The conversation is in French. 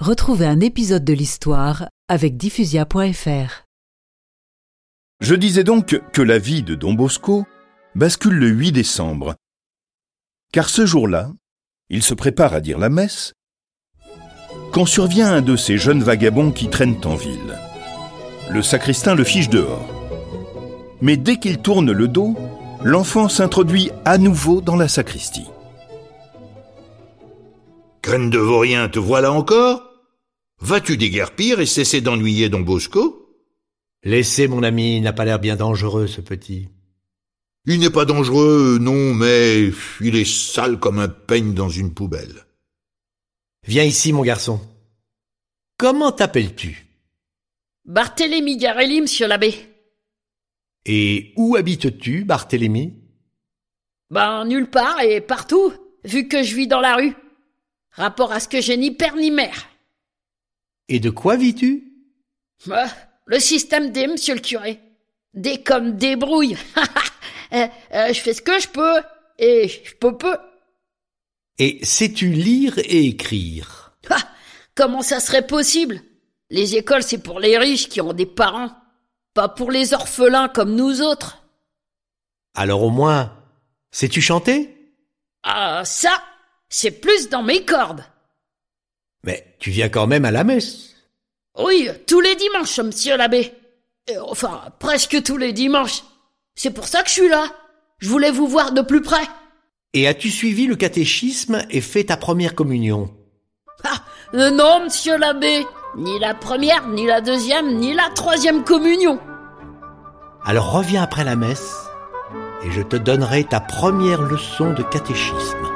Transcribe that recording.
Retrouvez un épisode de l'histoire avec diffusia.fr. Je disais donc que la vie de Don Bosco bascule le 8 décembre, car ce jour-là, il se prépare à dire la messe, quand survient un de ces jeunes vagabonds qui traînent en ville. Le sacristain le fiche dehors. Mais dès qu'il tourne le dos, l'enfant s'introduit à nouveau dans la sacristie. Graine de vaurien, te voilà encore? Vas-tu déguerpir et cesser d'ennuyer Don Bosco? Laissez mon ami, il n'a pas l'air bien dangereux, ce petit. Il n'est pas dangereux, non, mais il est sale comme un peigne dans une poubelle. Viens ici, mon garçon. Comment t'appelles-tu? Barthélemy Garelli, monsieur l'abbé. Et où habites-tu, Barthélemy Ben, nulle part et partout, vu que je vis dans la rue. Rapport à ce que j'ai ni père ni mère. Et de quoi vis-tu? Ah, le système D, monsieur le curé. D comme débrouille. Euh, euh, je fais ce que je peux, et je peux peu. Et sais-tu lire et écrire? Ah, comment ça serait possible? Les écoles, c'est pour les riches qui ont des parents, pas pour les orphelins comme nous autres. Alors au moins, sais-tu chanter? Ah, ça, c'est plus dans mes cordes. Mais tu viens quand même à la messe. Oui, tous les dimanches, monsieur l'abbé. Euh, Enfin, presque tous les dimanches. C'est pour ça que je suis là. Je voulais vous voir de plus près. Et as-tu suivi le catéchisme et fait ta première communion? Ah, euh, non, monsieur l'abbé. Ni la première, ni la deuxième, ni la troisième communion. Alors reviens après la messe et je te donnerai ta première leçon de catéchisme.